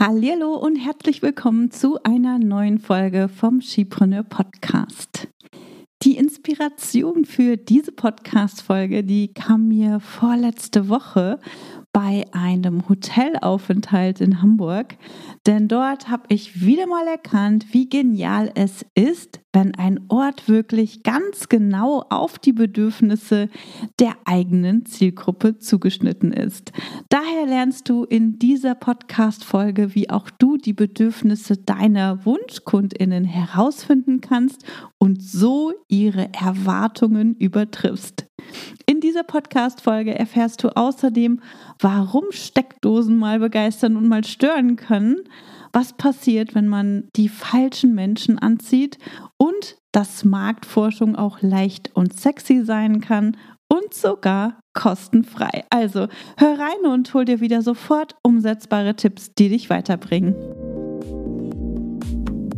Hallo und herzlich willkommen zu einer neuen Folge vom Skipreneur Podcast. Die Inspiration für diese Podcast-Folge, die kam mir vorletzte Woche bei einem Hotelaufenthalt in Hamburg, denn dort habe ich wieder mal erkannt, wie genial es ist, wenn ein Ort wirklich ganz genau auf die Bedürfnisse der eigenen Zielgruppe zugeschnitten ist. Daher lernst du in dieser Podcast-Folge, wie auch du die Bedürfnisse deiner Wunschkundinnen herausfinden kannst und so ihre Erwartungen übertriffst. In dieser Podcast-Folge erfährst du außerdem, warum Steckdosen mal begeistern und mal stören können, was passiert, wenn man die falschen Menschen anzieht und dass Marktforschung auch leicht und sexy sein kann und sogar kostenfrei. Also hör rein und hol dir wieder sofort umsetzbare Tipps, die dich weiterbringen.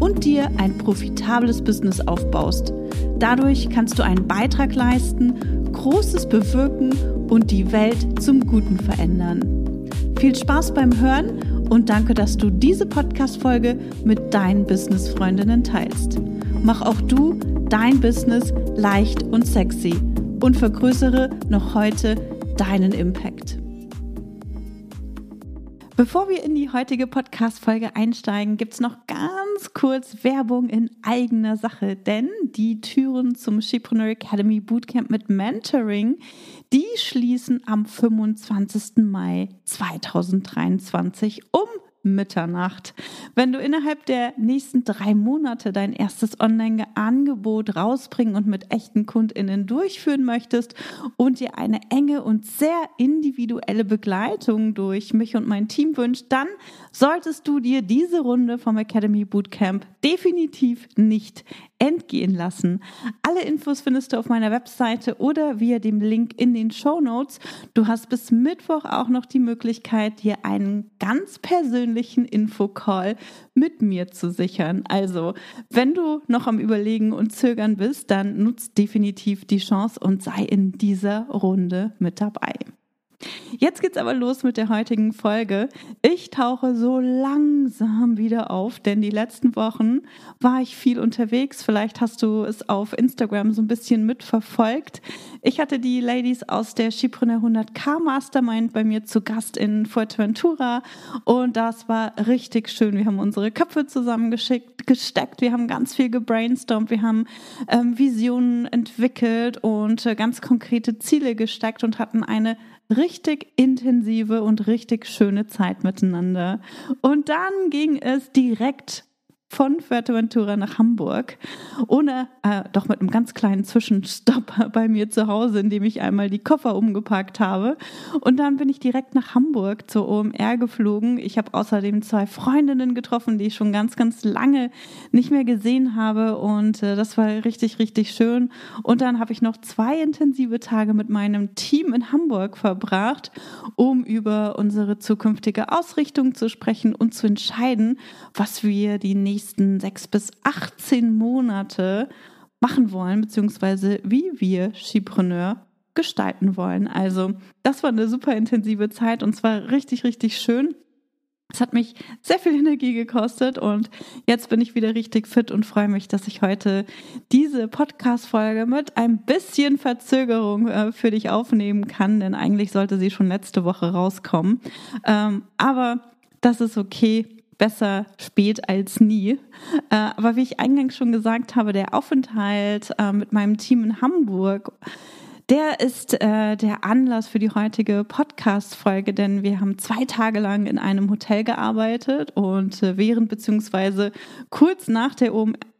und dir ein profitables Business aufbaust. Dadurch kannst du einen Beitrag leisten, Großes bewirken und die Welt zum Guten verändern. Viel Spaß beim Hören und danke, dass du diese Podcast-Folge mit deinen Business-Freundinnen teilst. Mach auch du dein Business leicht und sexy und vergrößere noch heute deinen Impact. Bevor wir in die heutige Podcast-Folge einsteigen, gibt es noch ganz kurz Werbung in eigener Sache, denn die Türen zum Shipreneur Academy Bootcamp mit Mentoring, die schließen am 25. Mai 2023 um Mitternacht. Wenn du innerhalb der nächsten drei Monate dein erstes Online-Angebot rausbringen und mit echten KundInnen durchführen möchtest und dir eine enge und sehr individuelle Begleitung durch mich und mein Team wünscht, dann solltest du dir diese Runde vom Academy Bootcamp definitiv nicht entgehen lassen. Alle Infos findest du auf meiner Webseite oder via dem Link in den Show Notes. Du hast bis Mittwoch auch noch die Möglichkeit, dir einen ganz persönlichen Infocall mit mir zu sichern. Also, wenn du noch am Überlegen und Zögern bist, dann nutzt definitiv die Chance und sei in dieser Runde mit dabei. Jetzt geht's aber los mit der heutigen Folge. Ich tauche so langsam wieder auf, denn die letzten Wochen war ich viel unterwegs. Vielleicht hast du es auf Instagram so ein bisschen mitverfolgt. Ich hatte die Ladies aus der Skipreneur 100k Mastermind bei mir zu Gast in Fuerteventura und das war richtig schön. Wir haben unsere Köpfe zusammengeschickt, gesteckt, wir haben ganz viel gebrainstormt, wir haben ähm, Visionen entwickelt und äh, ganz konkrete Ziele gesteckt und hatten eine richtig intensive und richtig schöne Zeit miteinander. Und dann ging es direkt von Fuerteventura nach Hamburg, ohne, äh, doch mit einem ganz kleinen Zwischenstopp bei mir zu Hause, in dem ich einmal die Koffer umgepackt habe. Und dann bin ich direkt nach Hamburg zur OMR geflogen. Ich habe außerdem zwei Freundinnen getroffen, die ich schon ganz, ganz lange nicht mehr gesehen habe. Und äh, das war richtig, richtig schön. Und dann habe ich noch zwei intensive Tage mit meinem Team in Hamburg verbracht, um über unsere zukünftige Ausrichtung zu sprechen und zu entscheiden, was wir die nächsten nächsten sechs bis 18 Monate machen wollen, beziehungsweise wie wir Skipreneur gestalten wollen. Also das war eine super intensive Zeit und zwar richtig, richtig schön. Es hat mich sehr viel Energie gekostet und jetzt bin ich wieder richtig fit und freue mich, dass ich heute diese Podcast-Folge mit ein bisschen Verzögerung äh, für dich aufnehmen kann, denn eigentlich sollte sie schon letzte Woche rauskommen. Ähm, aber das ist okay besser spät als nie. Äh, aber wie ich eingangs schon gesagt habe, der Aufenthalt äh, mit meinem Team in Hamburg, der ist äh, der Anlass für die heutige Podcast-Folge, denn wir haben zwei Tage lang in einem Hotel gearbeitet und während beziehungsweise kurz nach der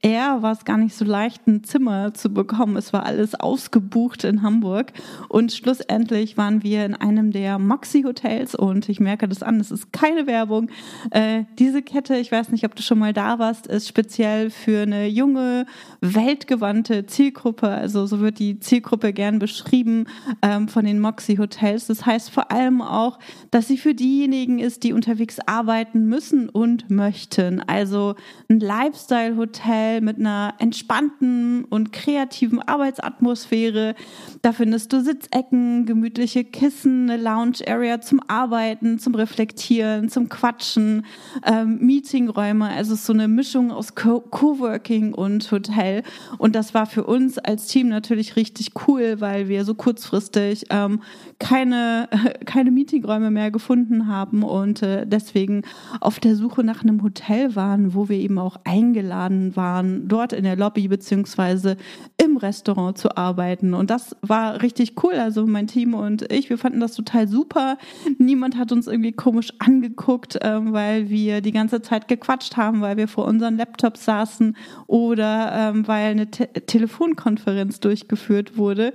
Air war es gar nicht so leicht, ein Zimmer zu bekommen. Es war alles ausgebucht in Hamburg. Und schlussendlich waren wir in einem der Moxie-Hotels und ich merke das an, es ist keine Werbung. Äh, diese Kette, ich weiß nicht, ob du schon mal da warst, ist speziell für eine junge, weltgewandte Zielgruppe. Also so wird die Zielgruppe gern beschrieben ähm, von den Moxie-Hotels. Das heißt vor allem auch, dass sie für diejenigen ist, die unterwegs arbeiten müssen und möchten. Also ein Lifestyle-Hotel Hotel mit einer entspannten und kreativen Arbeitsatmosphäre. Da findest du Sitzecken, gemütliche Kissen, eine Lounge-Area zum Arbeiten, zum Reflektieren, zum Quatschen, ähm, Meetingräume. Also es ist so eine Mischung aus Co Coworking und Hotel. Und das war für uns als Team natürlich richtig cool, weil wir so kurzfristig ähm, keine, keine Meetingräume mehr gefunden haben und äh, deswegen auf der Suche nach einem Hotel waren, wo wir eben auch eingeladen waren waren, dort in der Lobby beziehungsweise im Restaurant zu arbeiten. Und das war richtig cool. Also mein Team und ich, wir fanden das total super. Niemand hat uns irgendwie komisch angeguckt, ähm, weil wir die ganze Zeit gequatscht haben, weil wir vor unseren Laptops saßen oder ähm, weil eine Te Telefonkonferenz durchgeführt wurde.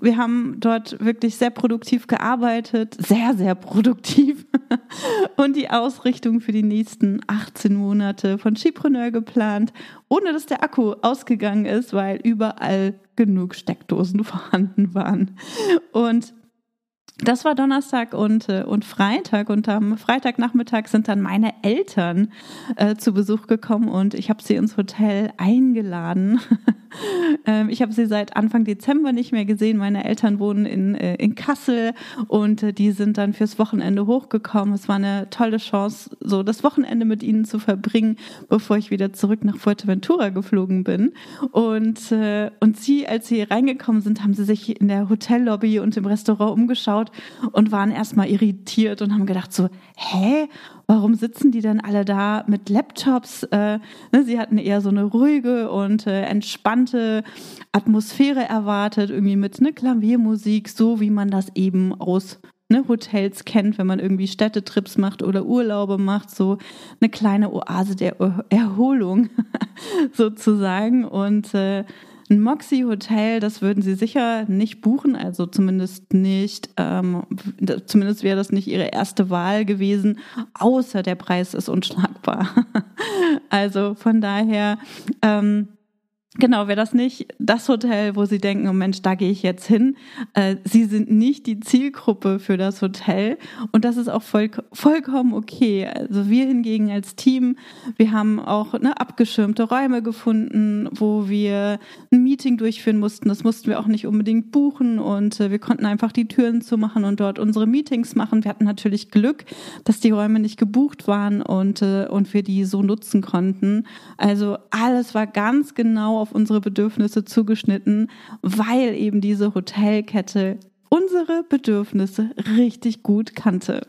Wir haben dort wirklich sehr produktiv gearbeitet, sehr, sehr produktiv und die Ausrichtung für die nächsten 18 Monate von Skipreneur geplant ohne dass der Akku ausgegangen ist, weil überall genug Steckdosen vorhanden waren. Und das war Donnerstag und, äh, und Freitag und am Freitagnachmittag sind dann meine Eltern äh, zu Besuch gekommen und ich habe sie ins Hotel eingeladen. ähm, ich habe sie seit Anfang Dezember nicht mehr gesehen. Meine Eltern wohnen in, äh, in Kassel und äh, die sind dann fürs Wochenende hochgekommen. Es war eine tolle Chance, so das Wochenende mit ihnen zu verbringen, bevor ich wieder zurück nach Fuerteventura geflogen bin. Und, äh, und sie, als sie reingekommen sind, haben sie sich in der Hotellobby und im Restaurant umgeschaut angeschaut und waren erstmal irritiert und haben gedacht so, hä, warum sitzen die denn alle da mit Laptops? Äh, ne, sie hatten eher so eine ruhige und äh, entspannte Atmosphäre erwartet, irgendwie mit ne Klaviermusik, so wie man das eben aus ne, Hotels kennt, wenn man irgendwie Städtetrips macht oder Urlaube macht, so eine kleine Oase der Erholung sozusagen. Und äh, ein Moxie-Hotel, das würden Sie sicher nicht buchen, also zumindest nicht, ähm, zumindest wäre das nicht Ihre erste Wahl gewesen, außer der Preis ist unschlagbar. also von daher, ähm, Genau, wäre das nicht das Hotel, wo Sie denken, oh Mensch, da gehe ich jetzt hin. Äh, Sie sind nicht die Zielgruppe für das Hotel und das ist auch voll, vollkommen okay. Also wir hingegen als Team, wir haben auch ne, abgeschirmte Räume gefunden, wo wir ein Meeting durchführen mussten. Das mussten wir auch nicht unbedingt buchen und äh, wir konnten einfach die Türen zumachen und dort unsere Meetings machen. Wir hatten natürlich Glück, dass die Räume nicht gebucht waren und, äh, und wir die so nutzen konnten. Also alles war ganz genau auf unsere Bedürfnisse zugeschnitten, weil eben diese Hotelkette unsere Bedürfnisse richtig gut kannte.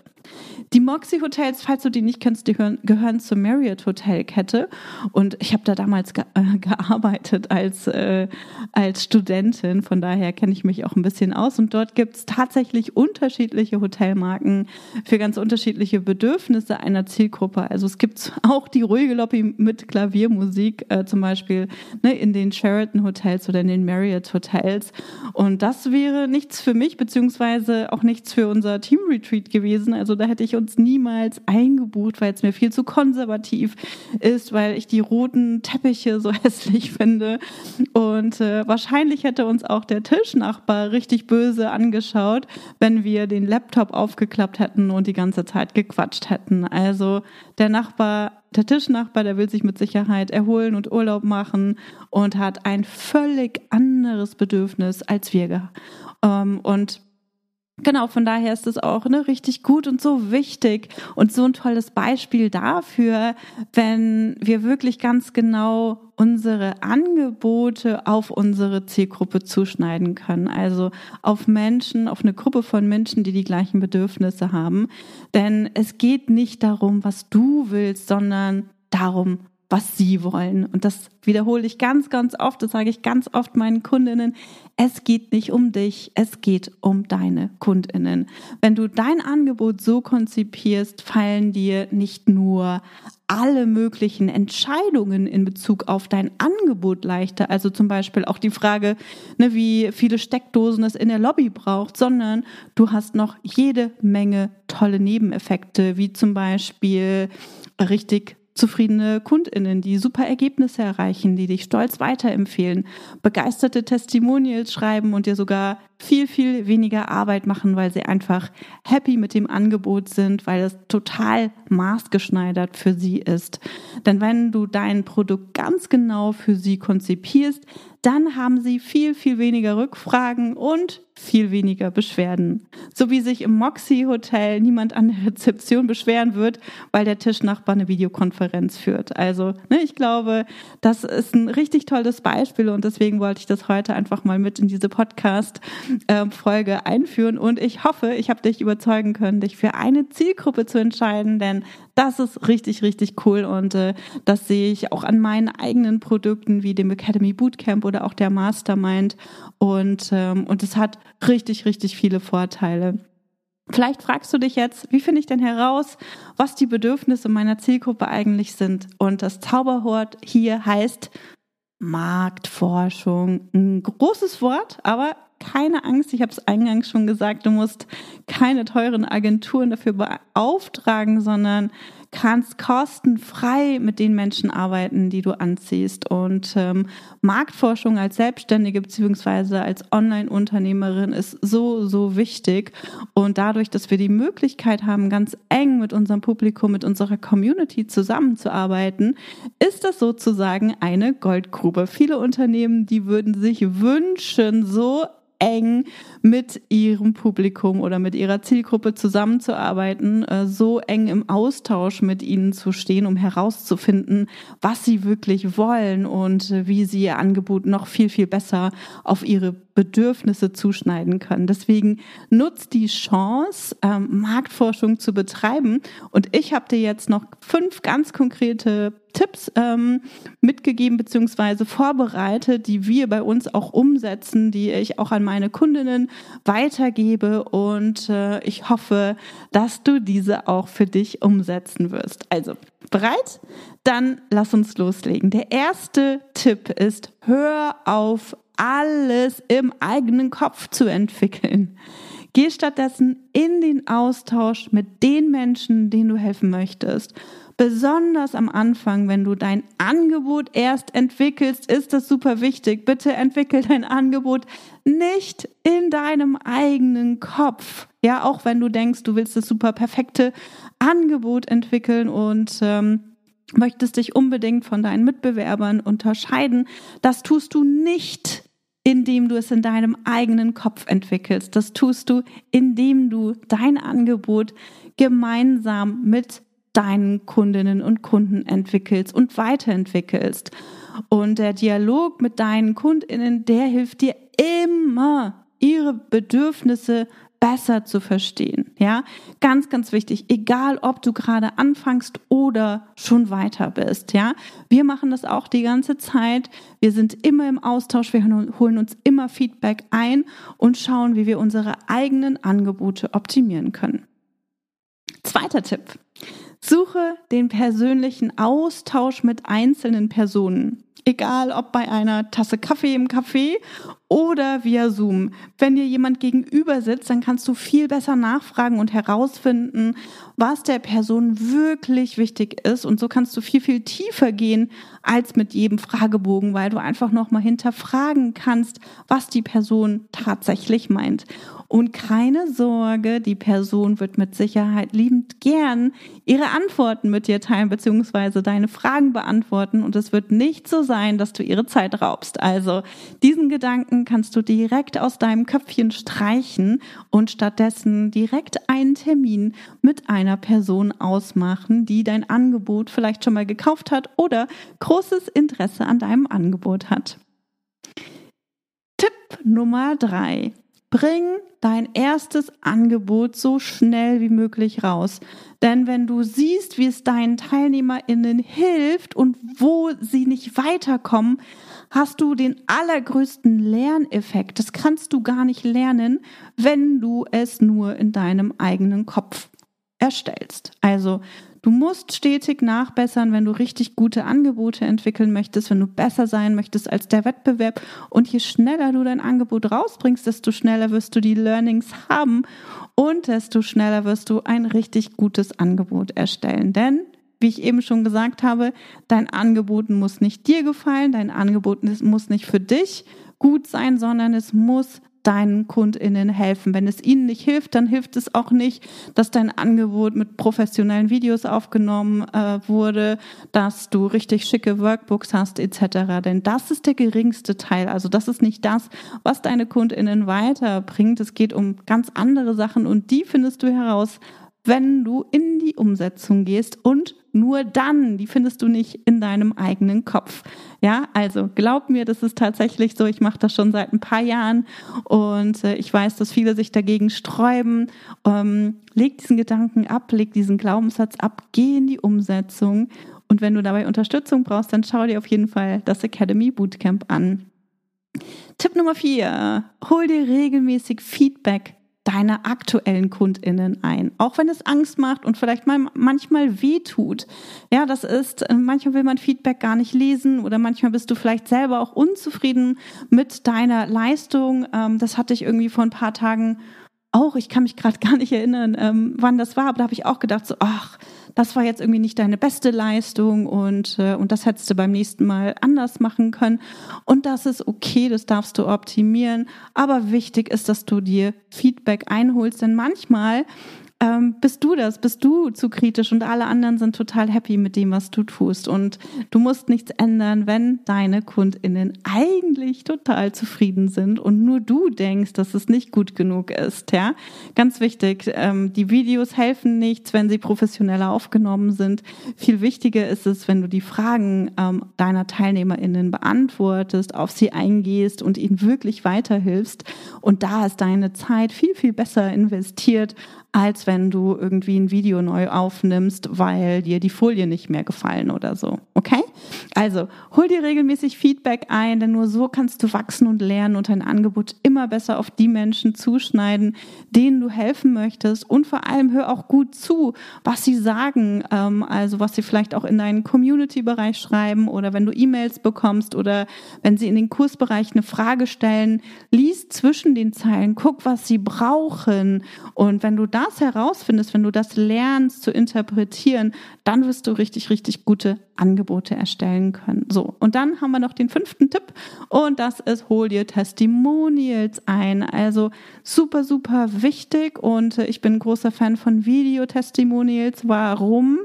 Die Moxie Hotels, falls du die nicht kennst, die gehören, gehören zur Marriott Hotelkette. Und ich habe da damals ge äh, gearbeitet als, äh, als Studentin. Von daher kenne ich mich auch ein bisschen aus. Und dort gibt es tatsächlich unterschiedliche Hotelmarken für ganz unterschiedliche Bedürfnisse einer Zielgruppe. Also es gibt auch die ruhige Lobby mit Klaviermusik, äh, zum Beispiel ne, in den Sheraton Hotels oder in den Marriott Hotels. Und das wäre nichts für mich, beziehungsweise auch nichts für unser Team Retreat gewesen. Also da hätte ich uns niemals eingebucht, weil es mir viel zu konservativ ist, weil ich die roten Teppiche so hässlich finde. Und äh, wahrscheinlich hätte uns auch der Tischnachbar richtig böse angeschaut, wenn wir den Laptop aufgeklappt hätten und die ganze Zeit gequatscht hätten. Also der Nachbar der Tischnachbar, der will sich mit Sicherheit erholen und Urlaub machen und hat ein völlig anderes Bedürfnis als wir. Ähm, und Genau, von daher ist es auch ne, richtig gut und so wichtig und so ein tolles Beispiel dafür, wenn wir wirklich ganz genau unsere Angebote auf unsere Zielgruppe zuschneiden können. Also auf Menschen, auf eine Gruppe von Menschen, die die gleichen Bedürfnisse haben. Denn es geht nicht darum, was du willst, sondern darum, was sie wollen. Und das wiederhole ich ganz, ganz oft, das sage ich ganz oft meinen Kundinnen. Es geht nicht um dich, es geht um deine Kundinnen. Wenn du dein Angebot so konzipierst, fallen dir nicht nur alle möglichen Entscheidungen in Bezug auf dein Angebot leichter, also zum Beispiel auch die Frage, ne, wie viele Steckdosen es in der Lobby braucht, sondern du hast noch jede Menge tolle Nebeneffekte, wie zum Beispiel richtig zufriedene Kundinnen, die super Ergebnisse erreichen, die dich stolz weiterempfehlen, begeisterte Testimonials schreiben und dir sogar viel, viel weniger Arbeit machen, weil sie einfach happy mit dem Angebot sind, weil es total maßgeschneidert für sie ist. Denn wenn du dein Produkt ganz genau für sie konzipierst, dann haben sie viel, viel weniger Rückfragen und viel weniger Beschwerden. So wie sich im Moxie Hotel niemand an der Rezeption beschweren wird, weil der Tischnachbar eine Videokonferenz führt. Also, ne, ich glaube, das ist ein richtig tolles Beispiel und deswegen wollte ich das heute einfach mal mit in diese Podcast ähm, Folge einführen und ich hoffe, ich habe dich überzeugen können, dich für eine Zielgruppe zu entscheiden, denn das ist richtig, richtig cool und äh, das sehe ich auch an meinen eigenen Produkten wie dem Academy Bootcamp oder auch der Mastermind und ähm, und es hat richtig, richtig viele Vorteile. Vielleicht fragst du dich jetzt, wie finde ich denn heraus, was die Bedürfnisse meiner Zielgruppe eigentlich sind? Und das Zauberwort hier heißt Marktforschung. Ein großes Wort, aber keine Angst, ich habe es eingangs schon gesagt, du musst keine teuren Agenturen dafür beauftragen, sondern kannst kostenfrei mit den Menschen arbeiten, die du anziehst. Und ähm, Marktforschung als Selbstständige beziehungsweise als Online-Unternehmerin ist so, so wichtig. Und dadurch, dass wir die Möglichkeit haben, ganz eng mit unserem Publikum, mit unserer Community zusammenzuarbeiten, ist das sozusagen eine Goldgrube. Viele Unternehmen, die würden sich wünschen, so eng mit ihrem Publikum oder mit ihrer Zielgruppe zusammenzuarbeiten, äh, so eng im Austausch mit ihnen zu stehen, um herauszufinden, was sie wirklich wollen und wie sie ihr Angebot noch viel, viel besser auf ihre Bedürfnisse zuschneiden können. Deswegen nutzt die Chance, ähm, Marktforschung zu betreiben. Und ich habe dir jetzt noch fünf ganz konkrete Tipps ähm, mitgegeben bzw. vorbereitet, die wir bei uns auch umsetzen, die ich auch an meine Kundinnen weitergebe. Und äh, ich hoffe, dass du diese auch für dich umsetzen wirst. Also bereit? Dann lass uns loslegen. Der erste Tipp ist, hör auf alles im eigenen Kopf zu entwickeln. Geh stattdessen in den Austausch mit den Menschen, denen du helfen möchtest. Besonders am Anfang, wenn du dein Angebot erst entwickelst, ist das super wichtig. Bitte entwickel dein Angebot nicht in deinem eigenen Kopf. Ja, auch wenn du denkst, du willst das super perfekte Angebot entwickeln und ähm, möchtest dich unbedingt von deinen Mitbewerbern unterscheiden. Das tust du nicht indem du es in deinem eigenen Kopf entwickelst. Das tust du, indem du dein Angebot gemeinsam mit deinen Kundinnen und Kunden entwickelst und weiterentwickelst. Und der Dialog mit deinen Kundinnen, der hilft dir immer, ihre Bedürfnisse besser zu verstehen. Ja, ganz, ganz wichtig. Egal, ob du gerade anfängst oder schon weiter bist. Ja, wir machen das auch die ganze Zeit. Wir sind immer im Austausch. Wir holen uns immer Feedback ein und schauen, wie wir unsere eigenen Angebote optimieren können. Zweiter Tipp. Suche den persönlichen Austausch mit einzelnen Personen. Egal ob bei einer Tasse Kaffee im Café oder via Zoom. Wenn dir jemand gegenüber sitzt, dann kannst du viel besser nachfragen und herausfinden, was der Person wirklich wichtig ist. Und so kannst du viel, viel tiefer gehen als mit jedem Fragebogen, weil du einfach nochmal hinterfragen kannst, was die Person tatsächlich meint. Und keine Sorge, die Person wird mit Sicherheit liebend gern ihre Antworten mit dir teilen, beziehungsweise deine Fragen beantworten. Und es wird nicht so sein, dass du ihre Zeit raubst. Also diesen Gedanken kannst du direkt aus deinem Köpfchen streichen und stattdessen direkt einen Termin mit einer Person ausmachen, die dein Angebot vielleicht schon mal gekauft hat oder großes Interesse an deinem Angebot hat. Tipp Nummer drei. Bring dein erstes Angebot so schnell wie möglich raus. Denn wenn du siehst, wie es deinen TeilnehmerInnen hilft und wo sie nicht weiterkommen, hast du den allergrößten Lerneffekt. Das kannst du gar nicht lernen, wenn du es nur in deinem eigenen Kopf erstellst. Also Du musst stetig nachbessern, wenn du richtig gute Angebote entwickeln möchtest, wenn du besser sein möchtest als der Wettbewerb. Und je schneller du dein Angebot rausbringst, desto schneller wirst du die Learnings haben und desto schneller wirst du ein richtig gutes Angebot erstellen. Denn wie ich eben schon gesagt habe, dein Angebot muss nicht dir gefallen, dein Angebot muss nicht für dich gut sein, sondern es muss deinen KundInnen helfen. Wenn es ihnen nicht hilft, dann hilft es auch nicht, dass dein Angebot mit professionellen Videos aufgenommen äh, wurde, dass du richtig schicke Workbooks hast etc. Denn das ist der geringste Teil. Also das ist nicht das, was deine KundInnen weiterbringt. Es geht um ganz andere Sachen und die findest du heraus, wenn du in die Umsetzung gehst und nur dann, die findest du nicht in deinem eigenen Kopf. Ja, also glaub mir, das ist tatsächlich so. Ich mache das schon seit ein paar Jahren und äh, ich weiß, dass viele sich dagegen sträuben. Ähm, leg diesen Gedanken ab, leg diesen Glaubenssatz ab, geh in die Umsetzung. Und wenn du dabei Unterstützung brauchst, dann schau dir auf jeden Fall das Academy Bootcamp an. Tipp Nummer vier, hol dir regelmäßig Feedback deine aktuellen KundInnen ein. Auch wenn es Angst macht und vielleicht mal manchmal weh tut. Ja, das ist, äh, manchmal will man Feedback gar nicht lesen oder manchmal bist du vielleicht selber auch unzufrieden mit deiner Leistung. Ähm, das hatte ich irgendwie vor ein paar Tagen auch. Ich kann mich gerade gar nicht erinnern, ähm, wann das war, aber da habe ich auch gedacht, so, ach, das war jetzt irgendwie nicht deine beste Leistung und, äh, und das hättest du beim nächsten Mal anders machen können. Und das ist okay, das darfst du optimieren. Aber wichtig ist, dass du dir Feedback einholst, denn manchmal ähm, bist du das, bist du zu kritisch und alle anderen sind total happy mit dem, was du tust. Und du musst nichts ändern, wenn deine KundInnen eigentlich total zufrieden sind und nur du denkst, dass es nicht gut genug ist. Ja, ganz wichtig. Ähm, die Videos helfen nichts, wenn sie professioneller aufgenommen sind. Viel wichtiger ist es, wenn du die Fragen ähm, deiner TeilnehmerInnen beantwortest, auf sie eingehst und ihnen wirklich weiterhilfst. Und da ist deine Zeit viel, viel besser investiert, als wenn du irgendwie ein Video neu aufnimmst, weil dir die Folien nicht mehr gefallen oder so. Okay? Also, hol dir regelmäßig Feedback ein, denn nur so kannst du wachsen und lernen und dein Angebot immer besser auf die Menschen zuschneiden, denen du helfen möchtest. Und vor allem hör auch gut zu, was sie sagen, ähm, also was sie vielleicht auch in deinen Community-Bereich schreiben oder wenn du E-Mails bekommst oder wenn sie in den Kursbereich eine Frage stellen, lies zwischen den Zeilen, guck, was sie brauchen. Und wenn du das herausfindest, wenn du das lernst zu interpretieren, dann wirst du richtig, richtig gute Angebote erstellen können. So, und dann haben wir noch den fünften Tipp und das ist, hol dir Testimonials ein. Also super, super wichtig und ich bin großer Fan von Videotestimonials. Warum?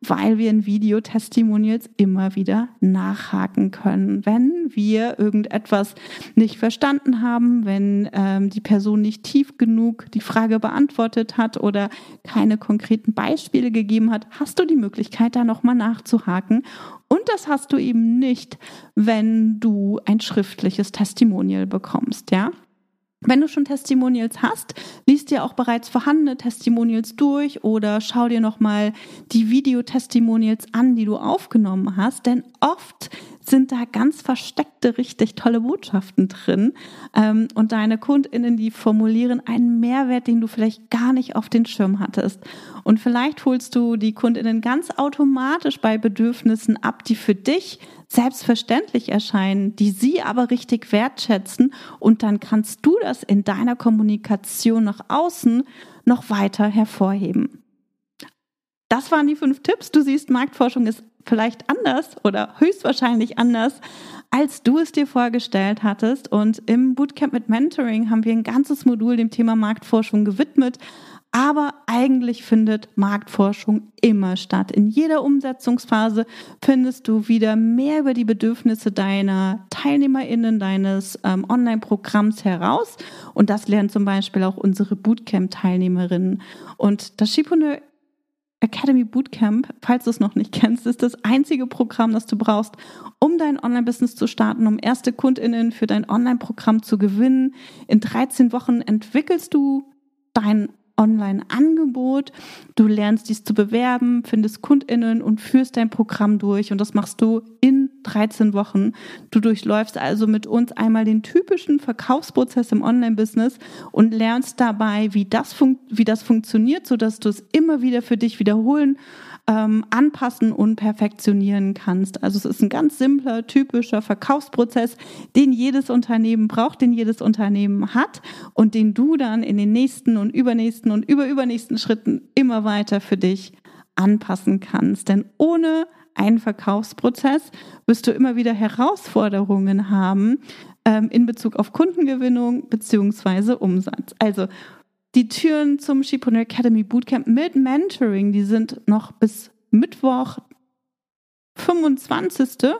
Weil wir in Videotestimonials immer wieder nachhaken können. Wenn wir irgendetwas nicht verstanden haben, wenn ähm, die Person nicht tief genug die Frage beantwortet hat oder keine konkreten Beispiele gegeben hat, hast du die Möglichkeit, da nochmal nachzuhaken. Und das hast du eben nicht, wenn du ein schriftliches Testimonial bekommst, ja? Wenn du schon Testimonials hast, liest dir auch bereits vorhandene Testimonials durch oder schau dir nochmal die Videotestimonials an, die du aufgenommen hast, denn oft sind da ganz versteckte, richtig tolle Botschaften drin. Ähm, und deine KundInnen, die formulieren einen Mehrwert, den du vielleicht gar nicht auf den Schirm hattest. Und vielleicht holst du die KundInnen ganz automatisch bei Bedürfnissen ab, die für dich selbstverständlich erscheinen, die sie aber richtig wertschätzen. Und dann kannst du das in deiner Kommunikation nach außen noch weiter hervorheben. Das waren die fünf Tipps. Du siehst, Marktforschung ist vielleicht anders oder höchstwahrscheinlich anders, als du es dir vorgestellt hattest. Und im Bootcamp mit Mentoring haben wir ein ganzes Modul dem Thema Marktforschung gewidmet. Aber eigentlich findet Marktforschung immer statt. In jeder Umsetzungsphase findest du wieder mehr über die Bedürfnisse deiner TeilnehmerInnen, deines ähm, Online-Programms heraus. Und das lernen zum Beispiel auch unsere Bootcamp-Teilnehmerinnen. Und das Schipreneur Academy Bootcamp, falls du es noch nicht kennst, ist das einzige Programm, das du brauchst, um dein Online-Business zu starten, um erste KundInnen für dein Online-Programm zu gewinnen. In 13 Wochen entwickelst du dein Online-Angebot. Du lernst dies zu bewerben, findest KundInnen und führst dein Programm durch. Und das machst du in 13 Wochen. Du durchläufst also mit uns einmal den typischen Verkaufsprozess im Online-Business und lernst dabei, wie das, wie das funktioniert, sodass du es immer wieder für dich wiederholen ähm, anpassen und perfektionieren kannst. Also es ist ein ganz simpler, typischer Verkaufsprozess, den jedes Unternehmen braucht, den jedes Unternehmen hat und den du dann in den nächsten und übernächsten und überübernächsten Schritten immer weiter für dich anpassen kannst. Denn ohne einen Verkaufsprozess wirst du immer wieder Herausforderungen haben ähm, in Bezug auf Kundengewinnung beziehungsweise Umsatz. Also die Türen zum Shipreneur Academy Bootcamp mit Mentoring, die sind noch bis Mittwoch 25.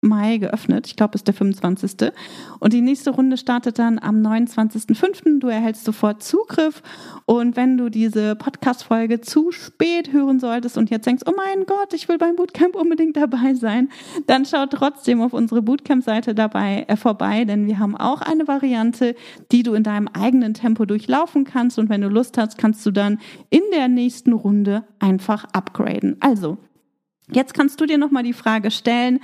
Mai geöffnet. Ich glaube, es ist der 25. Und die nächste Runde startet dann am 29.05. Du erhältst sofort Zugriff. Und wenn du diese Podcast-Folge zu spät hören solltest und jetzt denkst, oh mein Gott, ich will beim Bootcamp unbedingt dabei sein, dann schau trotzdem auf unsere Bootcamp-Seite dabei äh, vorbei, denn wir haben auch eine Variante, die du in deinem eigenen Tempo durchlaufen kannst. Und wenn du Lust hast, kannst du dann in der nächsten Runde einfach upgraden. Also, Jetzt kannst du dir nochmal die Frage stellen,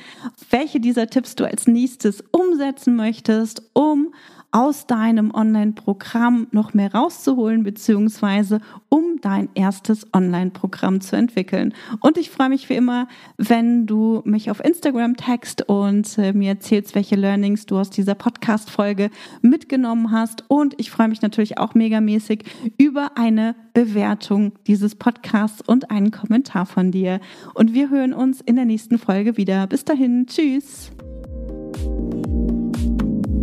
welche dieser Tipps du als nächstes umsetzen möchtest, um aus deinem Online-Programm noch mehr rauszuholen, beziehungsweise um dein erstes Online-Programm zu entwickeln. Und ich freue mich wie immer, wenn du mich auf Instagram text und äh, mir erzählst, welche Learnings du aus dieser Podcast-Folge mitgenommen hast. Und ich freue mich natürlich auch megamäßig über eine Bewertung dieses Podcasts und einen Kommentar von dir. Und wir hören uns in der nächsten Folge wieder. Bis dahin, tschüss.